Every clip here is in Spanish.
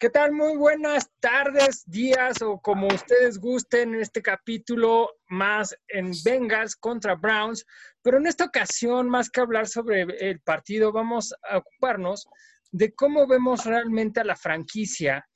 ¿Qué tal? Muy buenas tardes, días o como ustedes gusten en este capítulo más en Bengals contra Browns. Pero en esta ocasión, más que hablar sobre el partido, vamos a ocuparnos de cómo vemos realmente a la franquicia.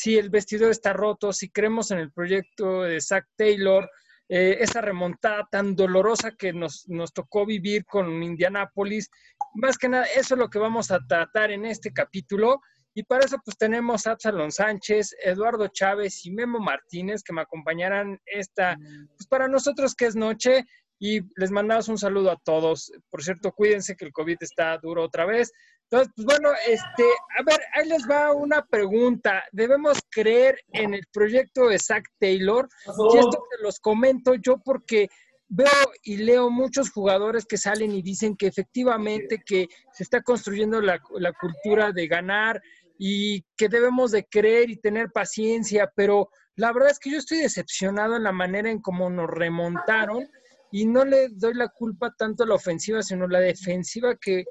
Si el vestidor está roto, si creemos en el proyecto de Zach Taylor, eh, esa remontada tan dolorosa que nos, nos tocó vivir con Indianapolis. Más que nada, eso es lo que vamos a tratar en este capítulo. Y para eso pues tenemos a Absalón Sánchez, Eduardo Chávez y Memo Martínez que me acompañarán esta, pues para nosotros que es noche y les mandamos un saludo a todos. Por cierto, cuídense que el COVID está duro otra vez. Entonces, pues bueno, este, a ver, ahí les va una pregunta. ¿Debemos creer en el proyecto de Zach Taylor? Y esto te los comento yo porque veo y leo muchos jugadores que salen y dicen que efectivamente que se está construyendo la, la cultura de ganar, y que debemos de creer y tener paciencia, pero la verdad es que yo estoy decepcionado en la manera en cómo nos remontaron y no le doy la culpa tanto a la ofensiva, sino a la defensiva que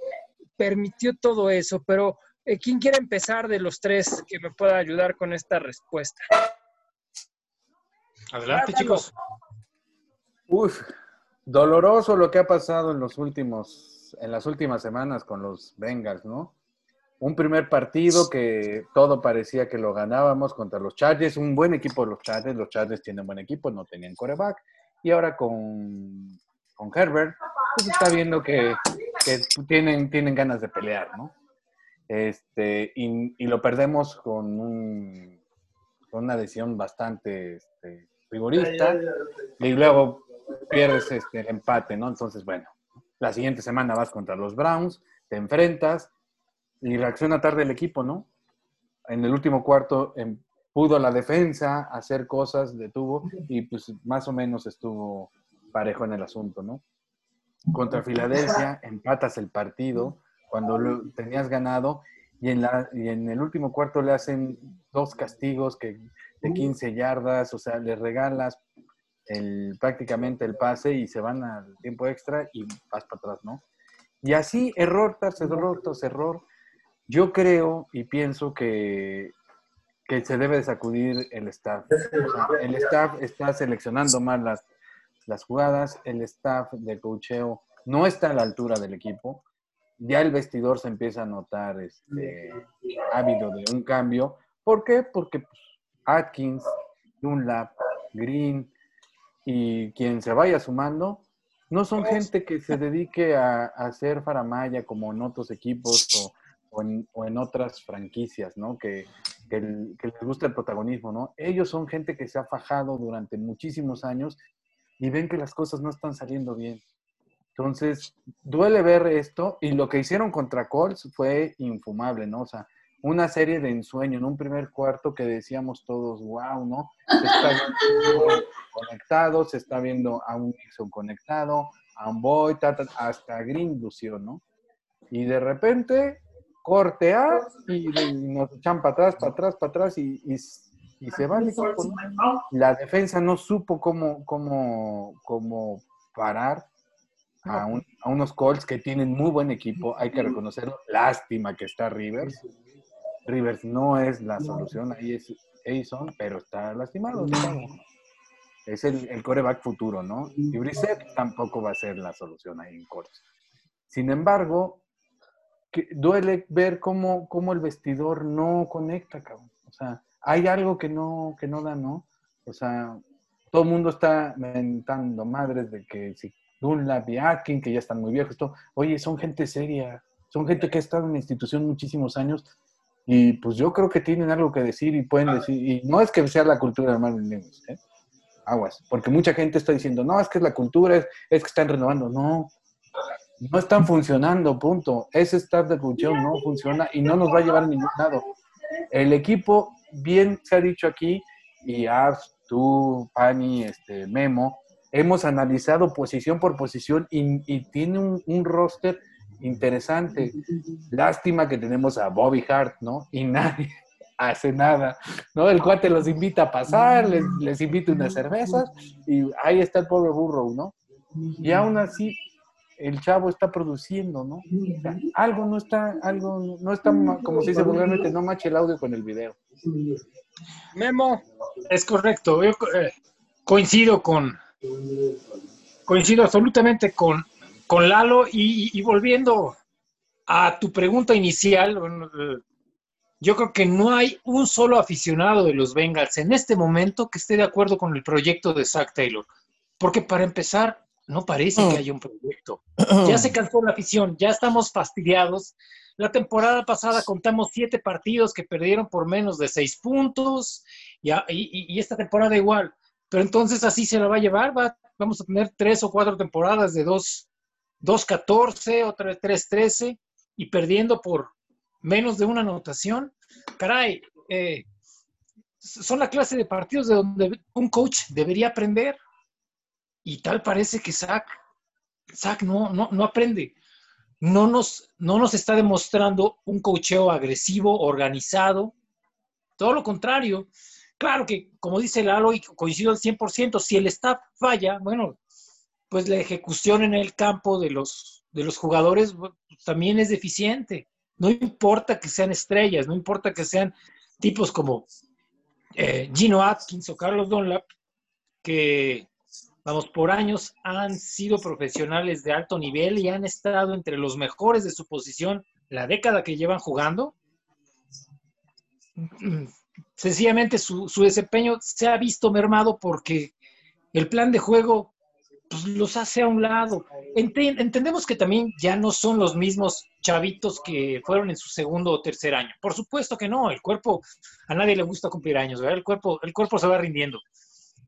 permitió todo eso. Pero, eh, ¿quién quiere empezar de los tres que me pueda ayudar con esta respuesta? Adelante, chicos. Uf, doloroso lo que ha pasado en los últimos, en las últimas semanas con los Bengals, ¿no? Un primer partido que todo parecía que lo ganábamos contra los Chargers, un buen equipo de los Chargers, los Chargers tienen buen equipo, no tenían coreback, y ahora con, con Herbert, pues está viendo que, tienen, tienen ganas de pelear, ¿no? Este, y, lo perdemos con, un, con una decisión bastante este, rigorista, y luego pierdes este, el empate, ¿no? Entonces, bueno, la siguiente semana vas contra los Browns, te enfrentas, y reacciona tarde el equipo, ¿no? En el último cuarto em, pudo la defensa hacer cosas, detuvo y pues más o menos estuvo parejo en el asunto, ¿no? Contra Filadelfia empatas el partido cuando lo tenías ganado y en, la, y en el último cuarto le hacen dos castigos que, de 15 yardas, o sea, le regalas el, prácticamente el pase y se van al tiempo extra y vas para atrás, ¿no? Y así, error tras error tras error, yo creo y pienso que, que se debe de sacudir el staff. el staff está seleccionando mal las, las jugadas, el staff de cocheo no está a la altura del equipo. Ya el vestidor se empieza a notar este, ávido de un cambio. ¿Por qué? Porque pues, Atkins, Dunlap, Green y quien se vaya sumando, no son gente que se dedique a, a hacer faramaya como en otros equipos o o en, otras franquicias, ¿no? Que, que, les gusta el protagonismo, ¿no? Ellos son gente que se ha fajado durante muchísimos años y ven que las cosas no están saliendo bien. Entonces, duele ver esto y lo que hicieron contra Colts fue infumable, ¿no? O sea, una serie de ensueño en un primer cuarto que decíamos todos, wow, ¿no? Se está viendo conectado, se está viendo a un Nixon conectado, a un Boy, hasta Green lució, ¿no? Y de repente corte A y, nos echan para atrás, para atrás, para atrás y, y, se va La defensa no supo cómo, cómo, cómo parar a, unos Colts que tienen muy buen equipo, hay que reconocerlo. Lástima que está Rivers. Rivers no es la solución, ahí es Aison, pero está lastimado. Es el, el coreback futuro, ¿no? Y Brissett tampoco va a ser la solución ahí en Colts. Sin embargo, que duele ver cómo, cómo el vestidor no conecta, cabrón. O sea, hay algo que no, que no da, ¿no? O sea, todo el mundo está mentando madres de que si Dunlap y Akin, que ya están muy viejos, esto, oye, son gente seria, son gente que ha estado en la institución muchísimos años y pues yo creo que tienen algo que decir y pueden decir, y no es que sea la cultura de Marvin Lewis, ¿eh? Aguas, porque mucha gente está diciendo, no, es que es la cultura, es, es que están renovando, no, no están funcionando, punto. Ese staff de función no funciona y no nos va a llevar a ningún lado. El equipo, bien se ha dicho aquí, y Ars, tú, Pani, este, Memo, hemos analizado posición por posición y, tiene un, roster interesante. Lástima que tenemos a Bobby Hart, ¿no? Y nadie hace nada, ¿no? El cuate los invita a pasar, les, les invita unas cervezas y ahí está el pobre burro, ¿no? Y aún así el chavo está produciendo, ¿no? algo no está, algo no está, como se dice vulgarmente, no mache el audio con el video. Memo, es correcto. Yo eh, coincido con, coincido absolutamente con, con Lalo y, volviendo a tu pregunta inicial, eh, yo creo que no hay un solo aficionado de los Bengals en este momento que esté de acuerdo con el proyecto de Zach Taylor. Porque para empezar, no parece que mm. haya un proyecto. Ya se cansó la afición, ya estamos fastidiados. La temporada pasada contamos siete partidos que perdieron por menos de seis puntos y, y, esta temporada igual. Pero entonces así se la va a llevar, vamos a tener tres o cuatro temporadas de 2-14, otra 3-13 y perdiendo por menos de una anotación. Caray, eh, son la clase de partidos de donde un coach debería aprender. Y tal parece que Zach, Zach no, no, no aprende. No nos, no nos está demostrando un cocheo agresivo, organizado. Todo lo contrario. Claro que, como dice Lalo, y coincido al 100%, si el staff falla, bueno, pues la ejecución en el campo de los, de los jugadores también es deficiente. No importa que sean estrellas, no importa que sean tipos como eh, Gino Atkins o Carlos Dunlap, que vamos, por años han sido profesionales de alto nivel y han estado entre los mejores de su posición la década que llevan jugando. Sencillamente su, desempeño se ha visto mermado porque el plan de juego pues, los hace a un lado. entendemos que también ya no son los mismos chavitos que fueron en su segundo o tercer año. Por supuesto que no, el cuerpo, a nadie le gusta cumplir años, El cuerpo, el cuerpo se va rindiendo.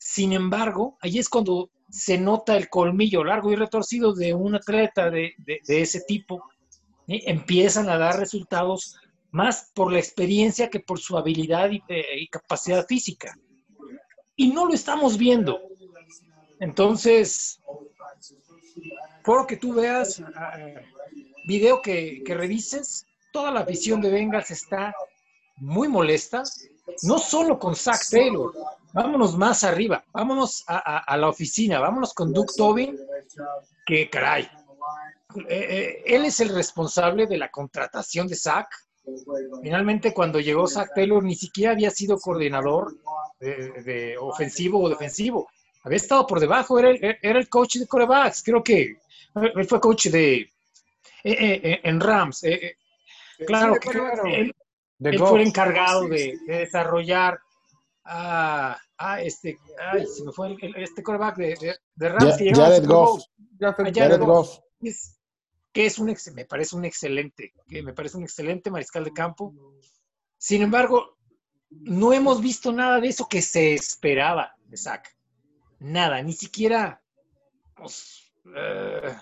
Sin embargo, ahí es cuando se nota el colmillo largo y retorcido de un atleta de, ese tipo. Empiezan a dar resultados más por la experiencia que por su habilidad y, eh, capacidad física. Y no lo estamos viendo. Entonces, por que tú veas, ah, video que, que revises, toda la visión de Bengals está muy molesta, no solo con Zach Taylor, vámonos más arriba, vámonos a, la oficina, vámonos con Duke Tobin, que caray, eh, eh, él es el responsable de la contratación de Zach. Finalmente, cuando llegó Zach Taylor, ni siquiera había sido coordinador de, ofensivo o defensivo. Había estado por debajo, era el, era el coach de corebacks. Creo que él fue coach de eh, en Rams. claro, que él, fue el encargado de, de desarrollar a, este, ay, se me fue este coreback de, de, Ramsey. Jared Goff. Jared Goff. que es un, me parece un excelente, que me parece un excelente mariscal de campo. Sin embargo, no hemos visto nada de eso que se esperaba de Zach. Nada, ni siquiera pues, eh,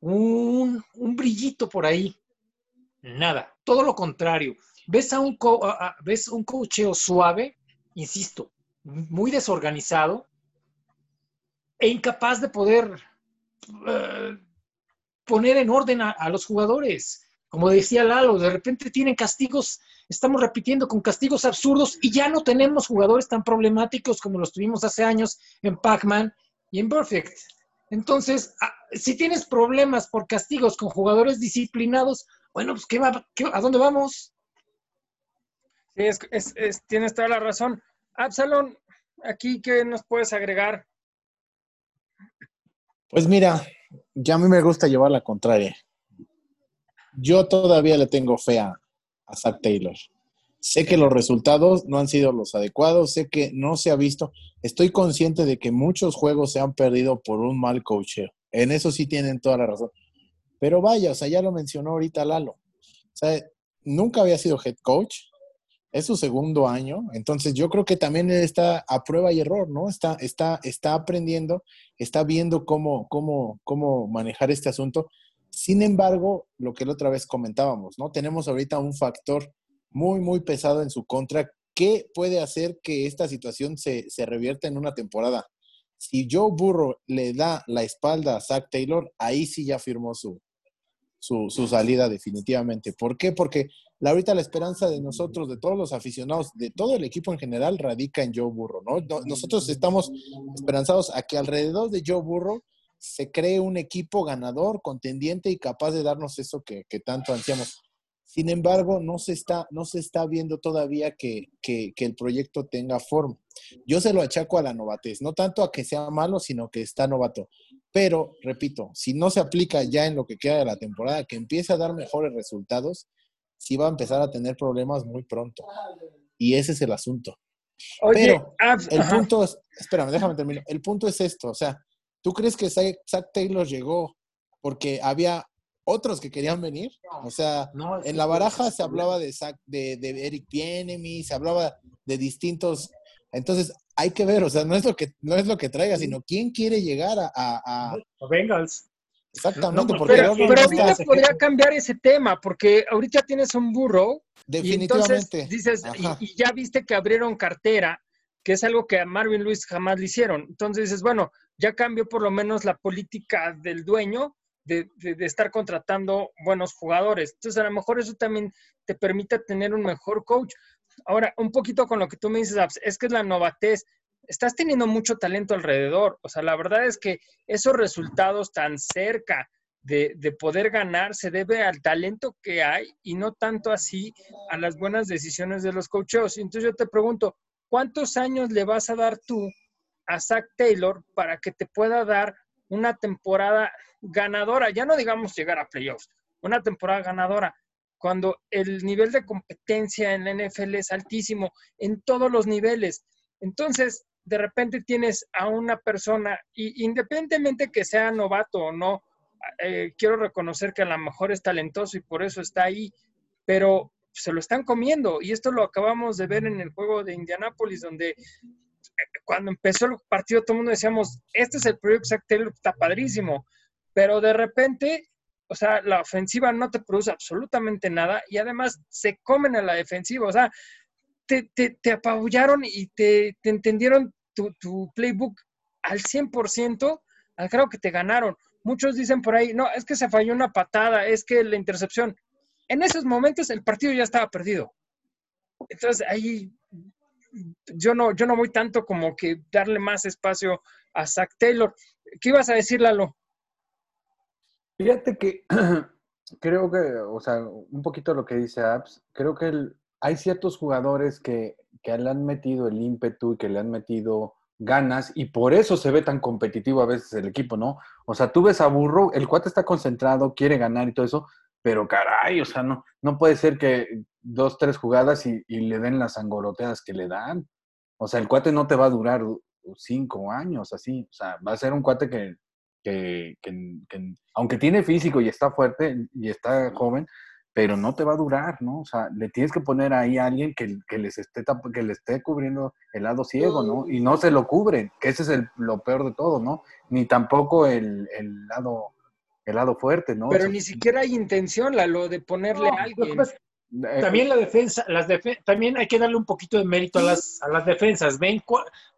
un, un, brillito por ahí. Nada, todo lo contrario. Ves a un, ves un cocheo suave, insisto, muy desorganizado e incapaz de poder eh, poner en orden a, los jugadores. Como decía Lalo, de repente tienen castigos, estamos repitiendo con castigos absurdos y ya no tenemos jugadores tan problemáticos como los tuvimos hace años en Pac-Man y en Perfect. Entonces, ah, si tienes problemas por castigos con jugadores disciplinados, bueno, pues ¿qué va, ¿a dónde vamos? Sí, tienes toda la razón. Absalón, aquí, ¿qué nos puedes agregar? Pues mira, ya a mí me gusta llevar la contraria. Yo todavía le tengo fe a, Zach Taylor. Sé que los resultados no han sido los adecuados, sé que no se ha visto. Estoy consciente de que muchos juegos se han perdido por un mal coacheo. En eso sí tienen toda la razón. Pero vaya, o sea, ya lo mencionó ahorita Lalo. O sea, nunca había sido head coach, es su segundo año, entonces yo creo que también está a prueba y error, ¿no? Está, está, está aprendiendo, está viendo cómo, cómo, cómo manejar este asunto. Sin embargo, lo que la otra vez comentábamos, ¿no? Tenemos ahorita un factor muy, muy pesado en su contra que puede hacer que esta situación se, se revierta en una temporada. Si Joe Burro le da la espalda a Zach Taylor, ahí sí ya firmó su, su, su salida definitivamente. ¿Por qué? Porque la, ahorita la esperanza de nosotros, de todos los aficionados, de todo el equipo en general, radica en Joe Burro, ¿no? Nosotros estamos esperanzados a que alrededor de Joe Burro se cree un equipo ganador, contendiente y capaz de darnos eso que, que tanto ansiamos. Sin embargo, no se está, no se está viendo todavía que, que, que, el proyecto tenga forma. Yo se lo achaco a la novatez, no tanto a que sea malo, sino que está novato. Pero, repito, si no se aplica ya en lo que queda de la temporada, que empiece a dar mejores resultados, sí va a empezar a tener problemas muy pronto. Y ese es el asunto. Oye, Pero el punto es, espérame, déjame terminar. El punto es esto, o sea, ¿tú crees que Zach Taylor llegó porque había otros que querían venir. O sea, en la baraja se hablaba de, de, de Eric Pienemi, se hablaba de distintos. Entonces, hay que ver, o sea, no es lo que, no es lo que traiga, sino quién quiere llegar a. a, a... Bengals. Exactamente, porque pero, ahorita podría cambiar ese tema, porque ahorita tienes un burro. Definitivamente. Y entonces dices, y, ya viste que abrieron cartera, que es algo que a Marvin Luis jamás le hicieron. Entonces dices, bueno, ya cambió por lo menos la política del dueño de, estar contratando buenos jugadores. Entonces, a lo mejor eso también te permite tener un mejor coach. Ahora, un poquito con lo que tú me dices, es que es la novatez. Estás teniendo mucho talento alrededor. O sea, la verdad es que esos resultados tan cerca de, de, poder ganar se debe al talento que hay y no tanto así a las buenas decisiones de los coaches. Entonces yo te pregunto, ¿cuántos años le vas a dar tú a Zach Taylor para que te pueda dar una temporada ganadora, ya no digamos llegar a playoffs, una temporada ganadora, cuando el nivel de competencia en la NFL es altísimo en todos los niveles. Entonces, de repente tienes a una persona, y independientemente que sea novato o no, eh, quiero reconocer que a lo mejor es talentoso y por eso está ahí, pero se lo están comiendo. Y esto lo acabamos de ver en el juego de Indianápolis, donde cuando empezó el partido todo el mundo decíamos, este es el proyecto Zach Taylor, está padrísimo, pero de repente, o sea, la ofensiva no te produce absolutamente nada y además se comen a la defensiva, o sea, te, te, apabullaron y te, entendieron tu, playbook al 100%, al grado que te ganaron. Muchos dicen por ahí, no, es que se falló una patada, es que la intercepción. En esos momentos el partido ya estaba perdido. Entonces ahí yo no, yo no voy tanto como que darle más espacio a Zach Taylor. ¿Qué ibas a decir, Lalo? Fíjate que creo que, o sea, un poquito lo que dice Abs, creo que hay ciertos jugadores que, que le han metido el ímpetu y que le han metido ganas y por eso se ve tan competitivo a veces el equipo, ¿no? O sea, tú ves a Burro, el cuate está concentrado, quiere ganar y todo eso, pero caray, o sea, no, no puede ser que dos, tres jugadas y, le den las angoloteadas que le dan. O sea, el cuate no te va a durar cinco años así. O sea, va a ser un cuate que, que, aunque tiene físico y está fuerte y está joven, pero no te va a durar, ¿no? O sea, le tienes que poner ahí a alguien que, que les esté, que le esté cubriendo el lado ciego, ¿no? Y no se lo cubren, que ese es el, lo peor de todo, ¿no? Ni tampoco el, el lado el lado fuerte, ¿no? Pero ni siquiera hay intención, lo de ponerle a alguien. Eh, también la defensa, las también hay que darle un poquito de mérito a las, a las defensas. Ven,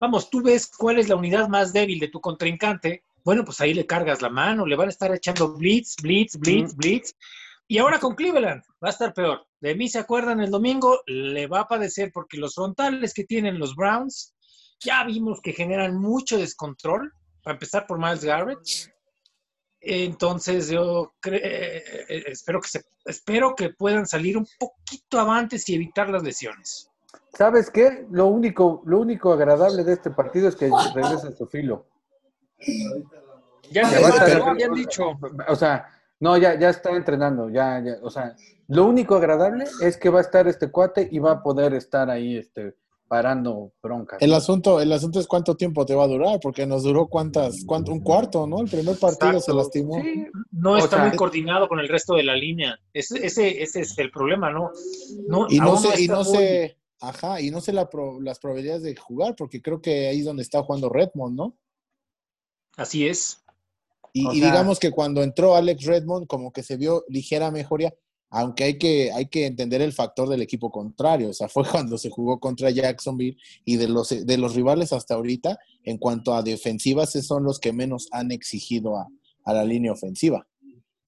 vamos, tú ves cuál es la unidad más débil de tu contrincante. Bueno, pues ahí le cargas la mano, le van a estar echando blitz, blitz, blitz, blitz. Y ahora con Cleveland va a estar peor. De mí se acuerdan el domingo, le va a padecer porque los frontales que tienen los Browns ya vimos que generan mucho descontrol. Para empezar por Miles Garrett, entonces yo eh, eh, espero que se, espero que puedan salir un poquito antes y evitar las lesiones. ¿Sabes qué? Lo único, lo único agradable de este partido es que regresa su filo. Ya, se lo habían dicho. O sea, no, ya, ya está entrenando, ya, ya, o sea, lo único agradable es que va a estar este cuate y va a poder estar ahí, este, parando broncas. El asunto, el asunto es cuánto tiempo te va a durar, porque nos duró cuántas, cuánto, un cuarto, ¿no? El primer partido se lastimó. no está muy coordinado con el resto de la línea. Ese, ese, es el problema, ¿no? no y no sé, y no sé, ajá, y no sé las probabilidades de jugar, porque creo que ahí es donde está jugando Redmond, ¿no? Así es. Y, y digamos que cuando entró Alex Redmond, como que se vio ligera mejoría, aunque hay que, hay que entender el factor del equipo contrario. O sea, fue cuando se jugó contra Jacksonville y de los, de los rivales hasta ahorita, en cuanto a defensivas, son los que menos han exigido a, la línea ofensiva.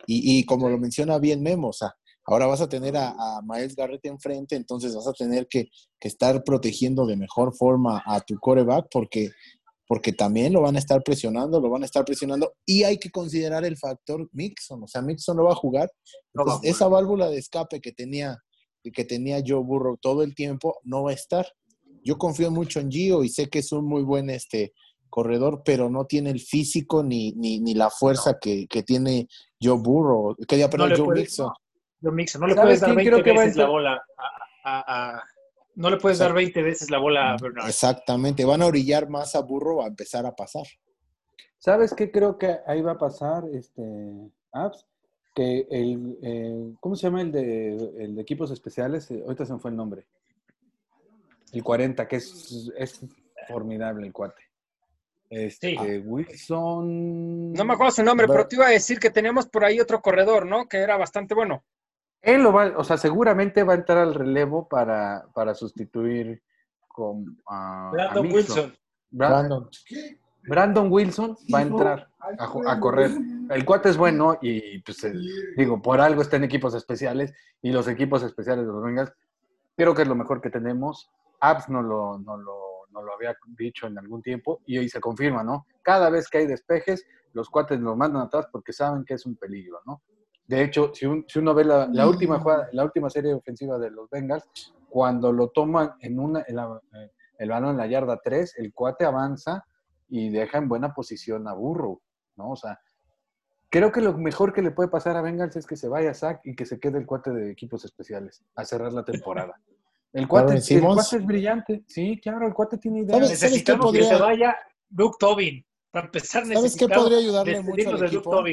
Y, como lo menciona bien Memo, o sea, ahora vas a tener a, a Miles Garrett enfrente, entonces vas a tener que, que, estar protegiendo de mejor forma a tu coreback porque porque también lo van a estar presionando, lo van a estar presionando y hay que considerar el factor Mixon, o sea, Mixon no va a jugar, esa válvula de escape que tenía que tenía Joe Burrow todo el tiempo no va a estar. Yo confío mucho en Gio y sé que es un muy buen este corredor, pero no tiene el físico ni, ni, ni la fuerza que, que, tiene Joe Burrow, que ya no Joe Mixon. Joe Mixon, no le puedes dar 20 veces la bola a, a no le puedes dar 20 veces la bola a Bernard. Exactamente, van a orillar más a Burro a empezar a pasar. ¿Sabes qué creo que ahí va a pasar, este, Apps? Que el, eh, ¿cómo se llama el de, el de equipos especiales? Eh, ahorita se me fue el nombre. El 40, que es, es formidable el cuate. Este, Wilson. No me acuerdo su nombre, pero te iba a decir que teníamos por ahí otro corredor, ¿no? Que era bastante bueno. Él lo va, o sea, seguramente va a entrar al relevo para, para sustituir con Brandon Wilson. Brandon. Brandon Wilson va a entrar a, correr. El cuate es bueno y, pues, digo, por algo está en equipos especiales y los equipos especiales de los Bengals creo que es lo mejor que tenemos. Abs no lo, no lo, no lo había dicho en algún tiempo y hoy se confirma, ¿no? Cada vez que hay despejes, los cuates lo mandan atrás porque saben que es un peligro, ¿no? De hecho, si, uno ve la, última la última serie ofensiva de los Bengals, cuando lo toman en una, eh, el balón en la yarda 3, el cuate avanza y deja en buena posición a Burrow, ¿no? O sea, creo que lo mejor que le puede pasar a Bengals es que se vaya a Zach y que se quede el cuate de equipos especiales a cerrar la temporada. El cuate, el cuate es brillante. Sí, claro, el cuate tiene idea. Necesitamos que se vaya Luke Tobin. Para empezar, ¿Sabes qué podría ayudarle mucho al equipo?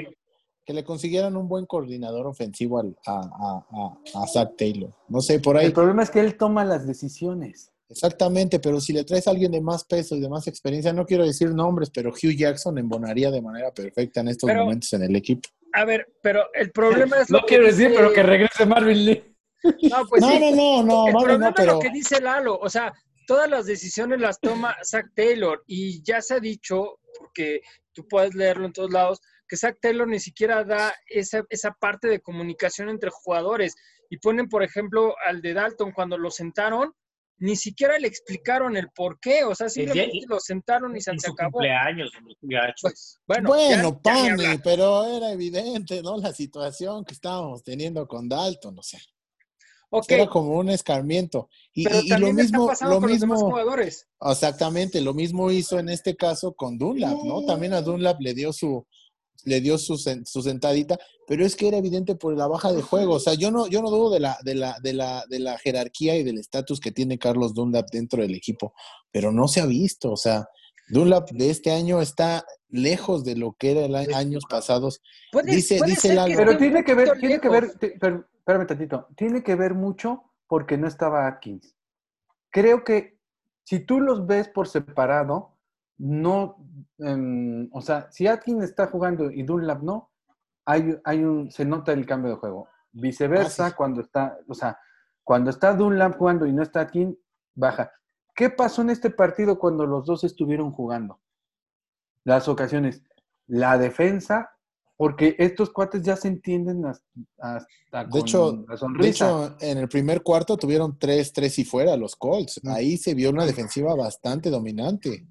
Que le consiguieran un buen coordinador ofensivo a, a, a, Zach Taylor. No sé, por ahí. El problema es que él toma las decisiones. Exactamente, pero si le traes a alguien de más peso y de más experiencia, no quiero decir nombres, pero Hugh Jackson embonaría de manera perfecta en estos momentos en el equipo. A ver, pero el problema es. no quiero decir, pero que regrese Marvin Lee. No, pues no, no, no, El problema es lo que dice Lalo. O sea, todas las decisiones las toma Zach Taylor y ya se ha dicho, porque tú puedes leerlo en todos lados, que Zach Taylor ni siquiera da esa, esa parte de comunicación entre jugadores. Y ponen, por ejemplo, al de Dalton cuando lo sentaron, ni siquiera le explicaron el por qué, o sea, simplemente lo sentaron y se, acabó. cumpleaños, pues, bueno, bueno Pani, pero era evidente, ¿no? La situación que estábamos teniendo con Dalton, o sea. Era como un escarmiento. Y, lo mismo, lo mismo, jugadores. Exactamente, lo mismo hizo en este caso con Dunlap, ¿no? También a Dunlap le dio su, le dio su, su, sentadita, pero es que era evidente por la baja de juego. O sea, yo no, yo no dudo de la, de la, de la, de la jerarquía y del estatus que tiene Carlos Dunlap dentro del equipo, pero no se ha visto. O sea, Dunlap de este año está lejos de lo que era el años pasados. dice, dice Pero tiene que ver, tiene que ver, pero, espérame tantito, tiene que ver mucho porque no estaba Atkins. Creo que si tú los ves por separado, no, em, o sea, si Atkins está jugando y Dunlap no, hay, hay un, se nota el cambio de juego. Viceversa, ah, cuando está, o sea, cuando está Dunlap jugando y no está Atkins, baja. ¿Qué pasó en este partido cuando los dos estuvieron jugando? Las ocasiones. La defensa, porque estos cuates ya se entienden hasta, de hecho, la sonrisa. De hecho, en el primer cuarto tuvieron tres, tres y fuera los Colts. Ahí se vio una defensiva bastante dominante.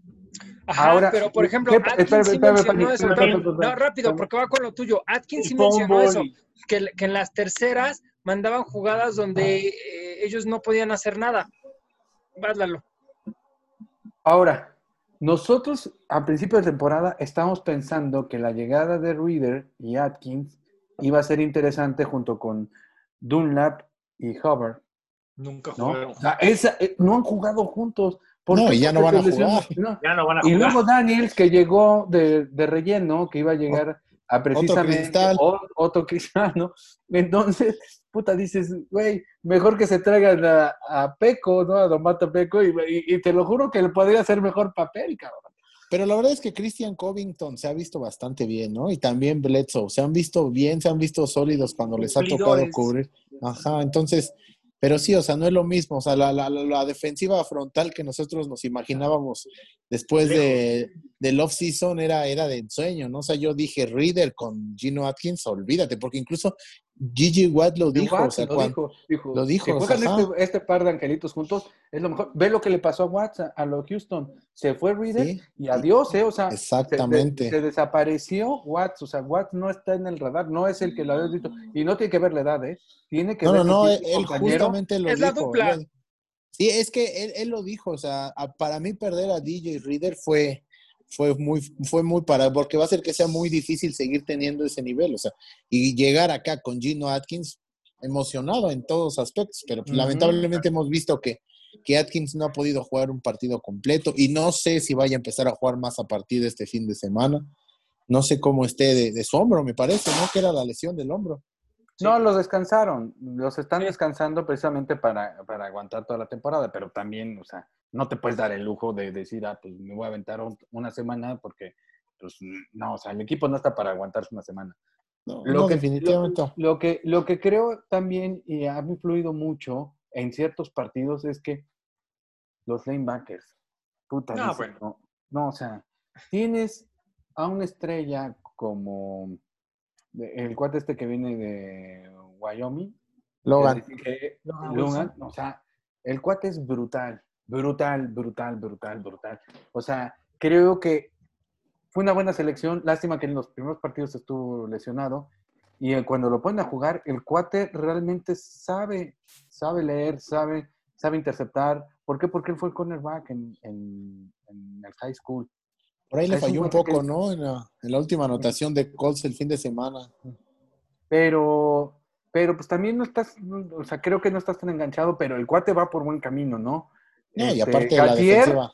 Ahora, pero por ejemplo, Atkins sí mencionó eso. no, rápido, porque va con lo tuyo. Atkins sí mencionó eso, que, en las terceras mandaban jugadas donde eh, ellos no podían hacer nada. Válalo. Ahora, nosotros a principio de temporada estábamos pensando que la llegada de Reader y Atkins iba a ser interesante junto con Dunlap y Hubbard. Nunca ¿no? Eh, no han jugado juntos. No, y ya no van a jugar. Y luego Daniels, que llegó de, relleno, que iba a llegar a precisamente otro cristal, ¿no? Entonces, puta, dices, güey, mejor que se traigan a, Peco, ¿no? A Don Mato Peco, y, te lo juro que le podría hacer mejor papel, cabrón. Pero la verdad es que Christian Covington se ha visto bastante bien, ¿no? Y también Bledsoe, se han visto bien, se han visto sólidos cuando les ha tocado cubrir. Ajá, entonces, pero sí, o sea, no es lo mismo. O sea, la, la, la defensiva frontal que nosotros nos imaginábamos después de, del off-season era, era de ensueño, ¿no? O sea, yo dije Reader con Gino Atkins, olvídate, porque incluso Gigi Watt lo dijo. o sea, lo, cuando, dijo, lo dijo. Si juegan este, este, par de angelitos juntos, es lo mejor. Ve lo que le pasó a Watts, a, los Houston. Se fue Reader Sí, y adiós, ¿eh? O sea, Exactamente. Se, se, desapareció Watts. O sea, Watts no está en el radar, no es el que lo había dicho. Y no tiene que ver la edad, ¿eh? Tiene que no, ver. No, no, él, él justamente lo es dijo. la dupla. Sí, es que él, él, lo dijo. O sea, para mí perder a DJ Reader fue fue muy, fue muy para, porque va a ser que sea muy difícil seguir teniendo ese nivel, o sea, y llegar acá con Gino Atkins emocionado en todos aspectos, pero pues, uh -huh. lamentablemente hemos visto que, que Atkins no ha podido jugar un partido completo y no sé si vaya a empezar a jugar más a partir de este fin de semana. No sé cómo esté de, de su hombro, me parece, ¿no? Que era la lesión del hombro. Sí. No, los descansaron. Los están descansando precisamente para, para, aguantar toda la temporada, pero también, o sea, no te puedes dar el lujo de decir, ah, pues me voy a aventar una semana porque, pues, no, o sea, el equipo no está para aguantarse una semana. No, lo no, que, definitivamente. Lo, lo, que, lo que creo también, y ha influido mucho en ciertos partidos, es que los lanebackers, puta, no, bueno. no, no, o sea, tienes a una estrella como el cuate este que viene de Wyoming. Logan. Que, no, Logan, o sea, el cuate es brutal, brutal, brutal, brutal, brutal. O sea, creo que fue una buena selección. Lástima que en los primeros partidos estuvo lesionado. Y cuando lo ponen a jugar, el cuate realmente sabe, sabe leer, sabe, sabe interceptar. ¿Por qué? Porque él fue el cornerback en, en, en el high school. Por ahí le falló un, poco, que... ¿no? En la, en la, última anotación de Colts el fin de semana. Pero, pero pues también no estás, o sea, creo que no estás tan enganchado, pero el cuate va por buen camino, ¿no? No, este, y aparte de la defensiva.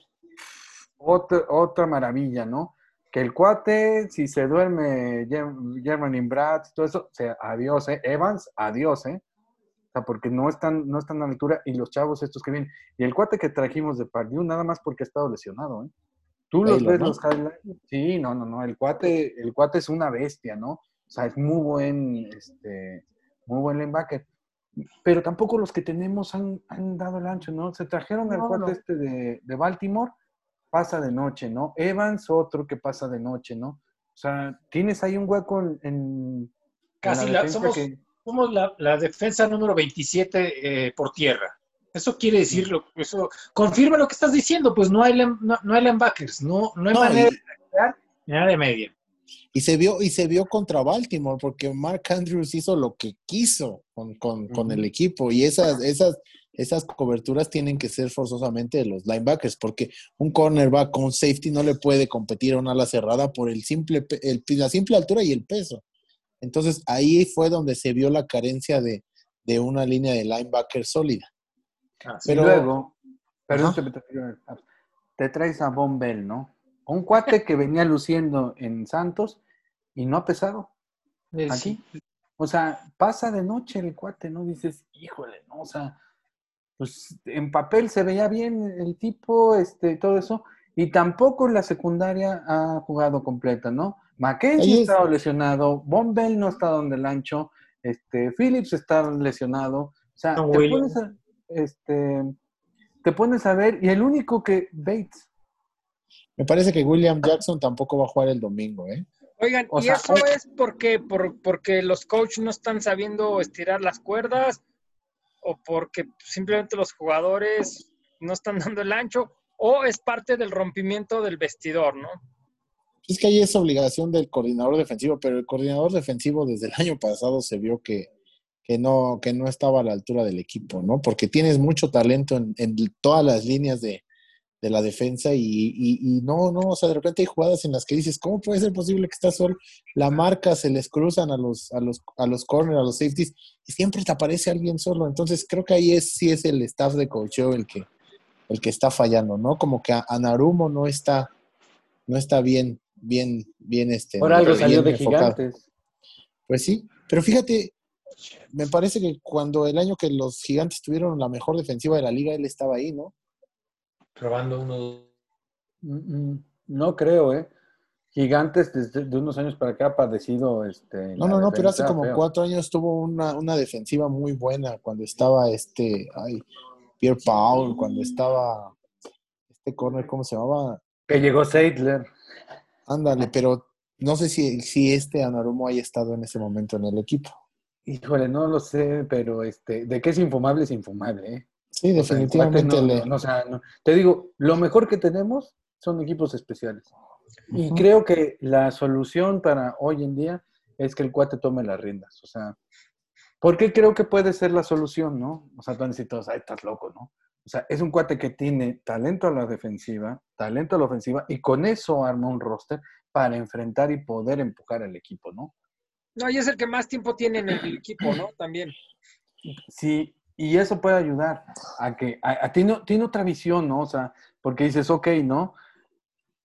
Otra, otra maravilla, ¿no? Que el cuate, si se duerme German Brad, todo eso, o sea, adiós, ¿eh? Evans, adiós, ¿eh? O sea, porque no están, no están a la altura y los chavos estos que vienen. Y el cuate que trajimos de Pardue, nada más porque ha estado lesionado, ¿eh? Tú los ves ¿no? los highlights. Sí, no, no, no. El cuate, el cuate es una bestia, ¿no? O sea, es muy buen, este, muy buen linebacker. Pero tampoco los que tenemos han, han dado el ancho, ¿no? Se trajeron al no, cuate no. este de, de, Baltimore, pasa de noche, ¿no? Evans, otro que pasa de noche, ¿no? O sea, tienes ahí un hueco en. en Casi en la, somos, que... somos la, la, defensa número 27 eh, por tierra. Eso quiere decir, lo, eso confirma lo que estás diciendo, pues no hay, no, no hay linebackers, no, no hay no, manera y, de crear nada de media. Y se vio, y se vio contra Baltimore, porque Mark Andrews hizo lo que quiso con, con, uh -huh. con el equipo, y esas, esas, esas coberturas tienen que ser forzosamente de los linebackers, porque un cornerback con safety no le puede competir a una ala cerrada por el simple, el, la simple altura y el peso. Entonces ahí fue donde se vio la carencia de, de una línea de linebacker sólida. Ah, pero luego, perdón, te, te, traes a Von Bell, ¿no? Un cuate que venía luciendo en Santos y no ha pesado. Aquí. O sea, pasa de noche el cuate, ¿no? Dices, híjole, ¿no? O sea, pues en papel se veía bien el tipo, este, todo eso, y tampoco en la secundaria ha jugado completa, ¿no? Mackenzie está lesionado, Von Bell no ha estado en el ancho, este, Phillips está lesionado. O sea, no, te pones a, este, te pones a ver, y el único que Bates. Me parece que William Jackson tampoco va a jugar el domingo, ¿eh? Oigan, o ¿y sea, eso es porque, por, porque los coaches no están sabiendo estirar las cuerdas? ¿O porque simplemente los jugadores no están dando el ancho? ¿O es parte del rompimiento del vestidor, no? Es que ahí es obligación del coordinador defensivo, pero el coordinador defensivo desde el año pasado se vio que, que no, que no estaba a la altura del equipo, ¿no? Porque tienes mucho talento en, en todas las líneas de, de la defensa y, y, y, no, no, o sea, de repente hay jugadas en las que dices, ¿cómo puede ser posible que estás solo? La marca se les cruzan a los, a los, a los corners, a los safeties, y siempre te aparece alguien solo. Entonces creo que ahí es, sí es el staff de coacheo el que, el que está fallando, ¿no? Como que a, a Narumo no está, no está bien, bien, bien este. Por algo salió de enfocado. gigantes. Pues sí, pero fíjate, me parece que cuando el año que los gigantes tuvieron la mejor defensiva de la liga, él estaba ahí, ¿no? Probando uno. No creo, ¿eh? Gigantes desde de unos años para acá ha padecido este. No, no, no, pero hace como feo. cuatro años tuvo una, una, defensiva muy buena cuando estaba este, ay, Pierre Paul, cuando estaba este corner, ¿cómo se llamaba? Que llegó Seidler. Ándale, pero no sé si, si este Anarumo haya estado en ese momento en el equipo. Híjole, no lo sé, pero este, de qué es infumable es infumable, ¿eh? Sí, definitivamente. O sea, le... no, no, o sea, no. Te digo, lo mejor que tenemos son equipos especiales. Y creo que la solución para hoy en día es que el cuate tome las riendas. O sea, ¿por qué creo que puede ser la solución, no? O sea, tú necesitas, ay, estás loco, ¿no? O sea, es un cuate que tiene talento a la defensiva, talento a la ofensiva, y con eso arma un roster para enfrentar y poder empujar al equipo, ¿no? No, y es el que más tiempo tiene en el equipo, ¿no? También. Sí, y eso puede ayudar a que, a, a- tiene, tiene otra visión, ¿no? O sea, porque dices, ok, ¿no?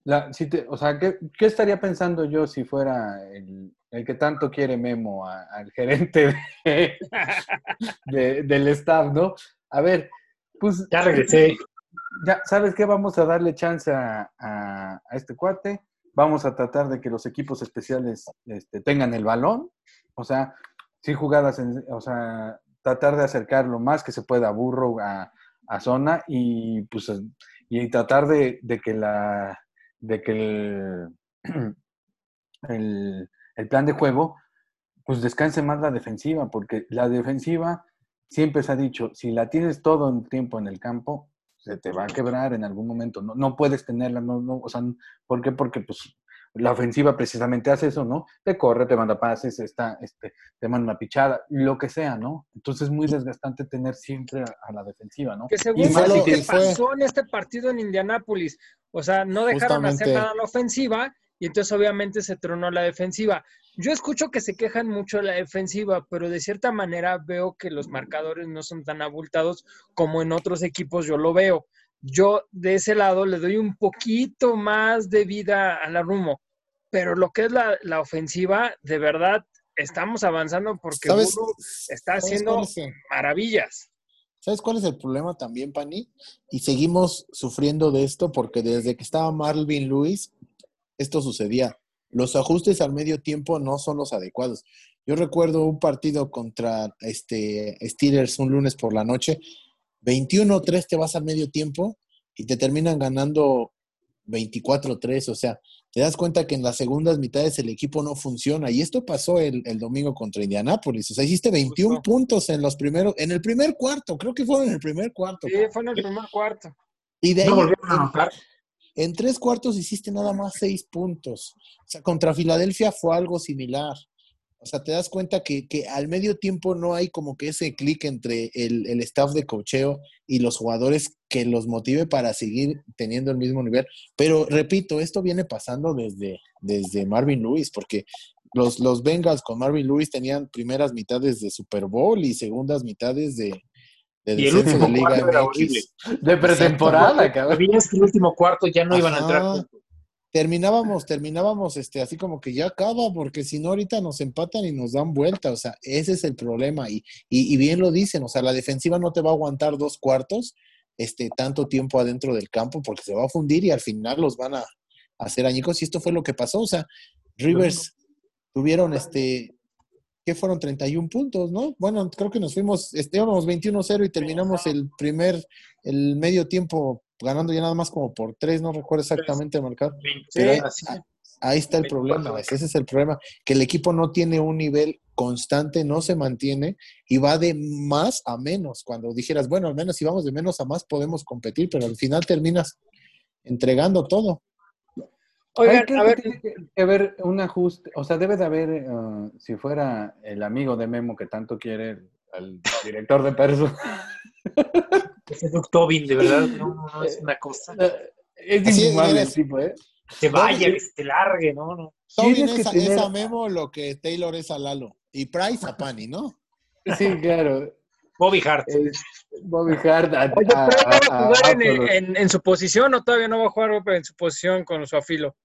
La, si te- o sea, ¿qué, qué estaría pensando yo si fuera el, el que tanto quiere Memo a- al gerente de- de- del staff, ¿no? A ver, pues Ya regresé. ya, ¿sabes qué? Vamos a darle chance a, a- a este cuate. Vamos a tratar de que los equipos especiales este, tengan el balón. O sea, sí jugadas, en- o sea, tratar de acercar lo más que se pueda a Burro a, zona y pues y tratar de, de que la de que el, el, el plan de juego pues descanse más la defensiva, porque la defensiva siempre se ha dicho, si la tienes todo el tiempo en el campo, se te va a quebrar en algún momento. No, no puedes tenerla, no, no, o sea, ¿por qué? Porque pues la ofensiva precisamente hace eso, ¿no? Te corre, te manda pases, está, este, te manda una pichada, lo que sea, ¿no? Entonces es muy desgastante tener siempre a, a la defensiva, ¿no? Que según Y fue lo que pasó en este partido en Indianápolis. O sea, no dejaron hacer nada a la ofensiva y entonces obviamente se tronó la defensiva. Yo escucho que se quejan mucho de la defensiva, pero de cierta manera veo que los marcadores no son tan abultados como en otros equipos yo lo veo. Yo de ese lado le doy un poquito más de vida a la Rumo, pero lo que es la, la ofensiva, de verdad, estamos avanzando porque ¿Sabes, Burrow está ¿sabes haciendo cuál es el- maravillas. ¿Sabes cuál es el problema también, Pani? Y seguimos sufriendo de esto porque desde que estaba Marvin Lewis, esto sucedía. Los ajustes al medio tiempo no son los adecuados. Yo recuerdo un partido contra este Steelers un lunes por la noche, 21-3 te vas al medio tiempo y te terminan ganando 24-3, o sea, te das cuenta que en las segundas mitades el equipo no funciona. Y esto pasó el, el domingo contra Indianápolis. O sea, hiciste 21 Justo. puntos en los primeros, en el primer cuarto, creo que fueron en el primer cuarto. Sí, fue en el primer cuarto. Y de ahí, No volvieron a anotar. En tres cuartos hiciste nada más seis puntos. O sea, contra Filadelfia fue algo similar. O sea, te das cuenta que, que al medio tiempo no hay como que ese clic entre el, el staff de cocheo y los jugadores que los motive para seguir teniendo el mismo nivel. Pero repito, esto viene pasando desde, desde Marvin Lewis, porque los, los Bengals con Marvin Lewis tenían primeras mitades de Super Bowl y segundas mitades de, de Y el de último Liga cuarto era horrible. De pretemporada, cabrón. Sabías que el último cuarto ya no iban a entrar. Terminábamos, terminábamos este, así como que ya acaba, porque si no ahorita nos empatan y nos dan vuelta, o sea, ese es el problema. Y, y, y bien lo dicen, o sea, la defensiva no te va a aguantar dos cuartos, este, tanto tiempo adentro del campo, porque se va a fundir y al final los van a, a hacer añicos. Y esto fue lo que pasó, o sea, Rivers tuvieron este, ¿qué fueron? 31 puntos, ¿no? Bueno, creo que nos fuimos, íbamos 21-0 y terminamos el primer, el medio tiempo ganando ya nada más como por tres, no recuerdo exactamente el marcador. Pero ahí, Así. ahí está el 24. problema, ese es el problema, que el equipo no tiene un nivel constante, no se mantiene y va de más a menos. Cuando dijeras, bueno, al menos si vamos de menos a más podemos competir, pero al final terminas entregando todo. Oigan, a que ver, tiene que haber un ajuste, o sea, debe de haber, eh, si fuera el amigo de Memo que tanto quiere, al director de Perso, Ese Doug Tobin, de verdad, no, no, no, es una cosa. es Así infumable eres. el tipo, ¿eh? Se vaya, que se largue, no, no. Tobin es, a- tener- es a Memo lo que Taylor es a Lalo y Price a Pani, ¿no? Sí, claro. Bobby Hart. Es Bobby Hart a, Oye, a- pero ¿no va a jugar a- en, en- en su posición o todavía no va a jugar en su posición con su afilo?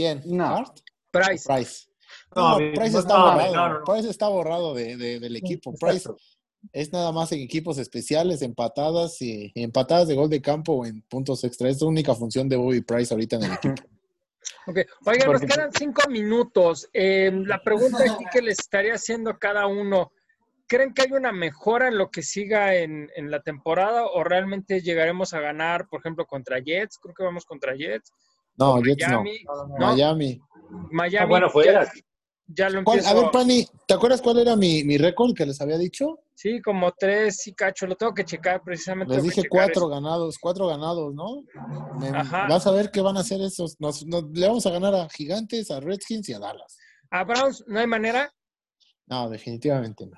¿Quién? No. ¿Hart? Price. Price. No, Price no, está no, borrado. no, no. Price está borrado de, de- del equipo. Price es nada más en equipos especiales, empatadas y empatadas de gol de campo o en puntos extra. Es la única función de Bobby Price ahorita en el equipo. Ok. Oigan, nos quedan cinco minutos. Eh, la pregunta aquí que les estaría haciendo a cada uno, ¿creen que hay una mejora en lo que siga en, en, la temporada o realmente llegaremos a ganar, por ejemplo, contra Jets? Creo que vamos contra Jets. No, Jets Miami, no. no. Miami. Miami. Ah, bueno, fuera. Ya, ya lo ¿Cuál- empiezo. a ver, Pani, ¿te acuerdas cuál era mi, mi récord que les había dicho? Sí, como tres y cacho. Lo tengo que checar precisamente. Les dije cuatro eso. ganados, cuatro ganados, ¿no? Me- Ajá. vas a ver qué van a hacer esos. Nos, nos- le vamos a ganar a Gigantes, a Redskins y a Dallas. A Browns, ¿no hay manera? No, definitivamente no.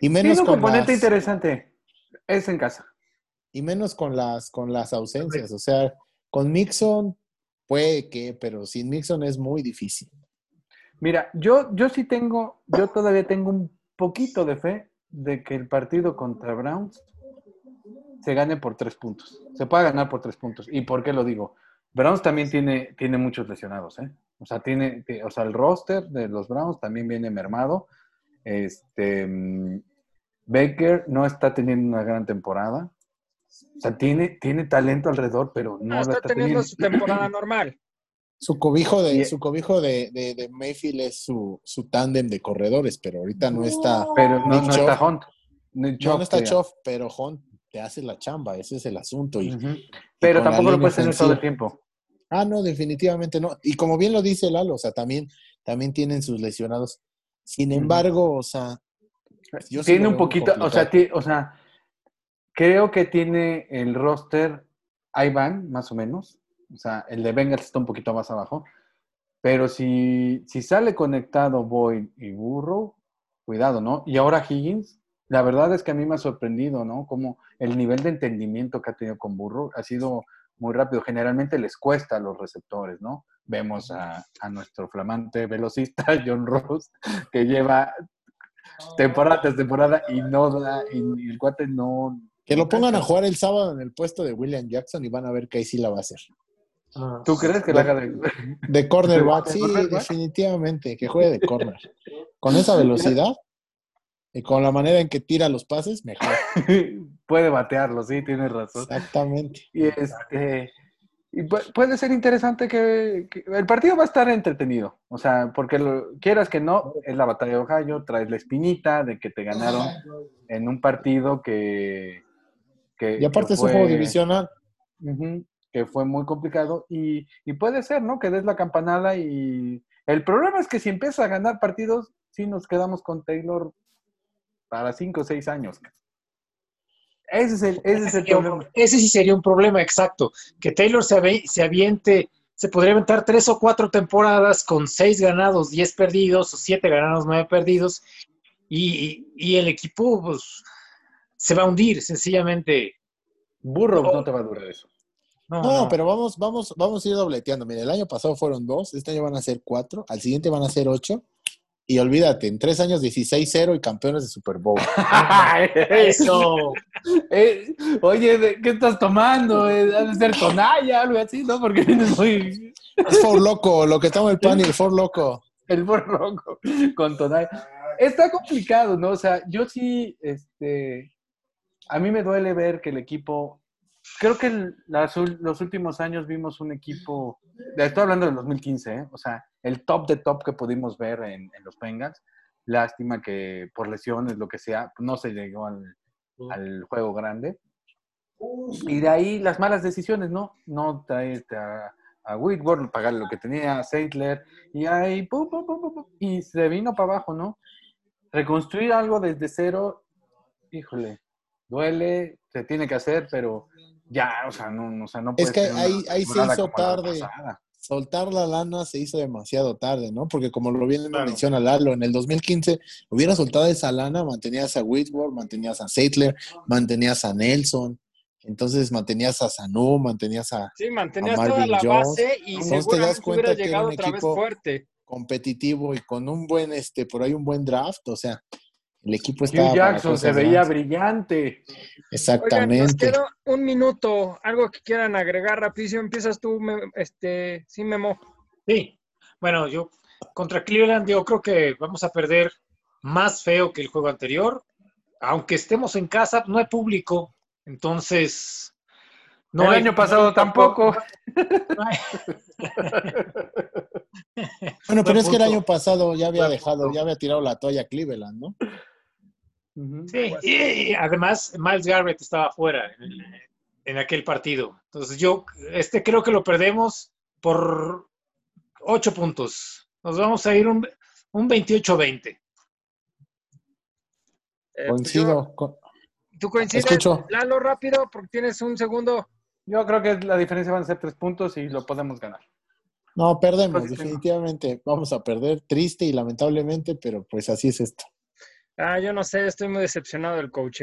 Y menos tiene un con componente las- interesante. Es en casa. Y menos con las, con las ausencias. O sea, con Mixon puede que, pero sin Mixon es muy difícil. Mira, yo, yo sí tengo, yo todavía tengo un poquito de fe de que el partido contra Browns se gane por tres puntos. Se pueda ganar por tres puntos. ¿Y por qué lo digo? Browns también tiene, tiene muchos lesionados, ¿eh? O sea, tiene, ti- o sea, el roster de los Browns también viene mermado. Este mm, Baker no está teniendo una gran temporada. O sea, tiene, tiene talento alrededor, pero no No, la está está teniendo teniendo. su temporada normal. Su cobijo de, su cobijo de, de, de Mayfield es su, su tándem de corredores, pero ahorita no está. Pero no, está Hunt. No, está Choff, pero Hunt te hace la chamba, ese es el asunto. Y, Pero tampoco lo puedes tener todo el tiempo. Ah, no, definitivamente no. Y como bien lo dice Lalo, o sea, también, también tienen sus lesionados. Sin embargo, o sea, yo tiene un poquito, o sea, o sea, creo que tiene el roster, ahí van, más o menos. O sea, el de Bengals está un poquito más abajo. Pero si, si sale conectado Boyd y Burrow, cuidado, ¿no? Y ahora Higgins, la verdad es que a mí me ha sorprendido, ¿no? Como el nivel de entendimiento que ha tenido con Burrow ha sido muy rápido. Generalmente les cuesta a los receptores, ¿no? Vemos a, nuestro flamante velocista John Ross, que lleva temporada tras temporada y no da, y el cuate no. Que lo pongan a jugar el sábado en el puesto de William Jackson y van a ver que ahí sí la va a hacer. ¿Tú crees que la haga de.? De cornerback, ¿De sí, definitivamente, que juegue de corner. Con esa velocidad y con la manera en que tira los pases, mejor. Puede batearlo, sí, tienes razón. Exactamente. Y este. Y puede ser interesante que, que- el partido va a estar entretenido, o sea, porque lo, quieras que no, es la batalla de Ohio, traes la espinita de que te ganaron en un partido que... que Y aparte que es un juego divisional. Que fue muy complicado y, y puede ser, ¿no? Que des la campanada y el problema es que si empieza a ganar partidos, sí nos quedamos con Taylor para cinco o seis años. Ese es el, ese es el problema. ese sí sería un problema, exacto. Que Taylor se, se aviente, se podría aventar tres o cuatro temporadas con seis ganados, diez perdidos, o siete ganados, nueve perdidos, y, y el equipo pues, se va a hundir, sencillamente. Burro no te va a durar eso. No, No, no. pero vamos, vamos, vamos a ir dobleteando. Mira, el año pasado fueron dos, este año van a ser cuatro, al siguiente van a ser ocho. Y olvídate, en tres años 16-0 y campeones de Super Bowl. Eso. Eh, oye, ¿de ¿qué estás tomando? Eh, Ha de ser tonalla, algo así, ¿no? Porque vienes muy... Es for loco, lo que toma el pan y el for loco. El burro loco con tonalla. Está complicado, ¿no? O sea, yo sí, este, a mí me duele ver que el equipo, creo que el- las los últimos años vimos un equipo, estoy hablando del 2015, ¿eh? O sea, el top de top que pudimos ver en, en los Bengals. Lástima que por lesiones, lo que sea, no se llegó al, al juego grande. Y de ahí las malas decisiones, ¿no? No traerte a, a Whitworth, pagar lo que tenía, a Seidler, y ahí, pum, pum, pum, pum, pum, y se vino para abajo, ¿no? Reconstruir algo desde cero, híjole, duele, se tiene que hacer, pero ya, o sea, no, no, o sea, no Es puede que ser una ahí- ahí se hizo la tarde. Soltar la lana se hizo demasiado tarde, ¿no? Porque como lo bien Claro. menciona Lalo, en el 2015 hubiera soltado esa lana, mantenías a Whitworth, mantenías a Seidler, mantenías a Nelson, entonces mantenías a Sanu, mantenías a Sí, mantenías a Marvin toda la Jones. base y Entonces te das cuenta que era llegado un otra vez equipo- fuerte. competitivo y con un buen, este, por ahí un buen draft, o sea, el equipo Hugh está para Jackson se veía grandes. brillante. Oigan, nos Exactamente. queda un minuto. Algo que quieran agregar rapidísimo. Empiezas tú, Me- este, sí, Memo. Sí. Bueno, yo contra Cleveland yo creo que vamos a perder más feo que el juego anterior. Aunque estemos en casa, no hay público. Entonces, no el hay- año pasado tampoco. no hay- Bueno, pero es que el año pasado ya había dejado, ya había tirado la toalla Cleveland, ¿no? Sí, y, y además Miles Garrett estaba fuera en, en aquel partido. Entonces yo este creo que lo perdemos por ocho puntos. Nos vamos a ir un, un 28-20. Eh, pues yo- Coincido. ¿Tú coincides? Escucho. Lalo, rápido, porque tienes un segundo. Yo creo que la diferencia van a ser tres puntos y lo podemos ganar. No, perdemos, Pues definitivamente. Vamos a perder, triste y lamentablemente, pero pues así es esto. Ah, yo no sé, estoy muy decepcionado del coach.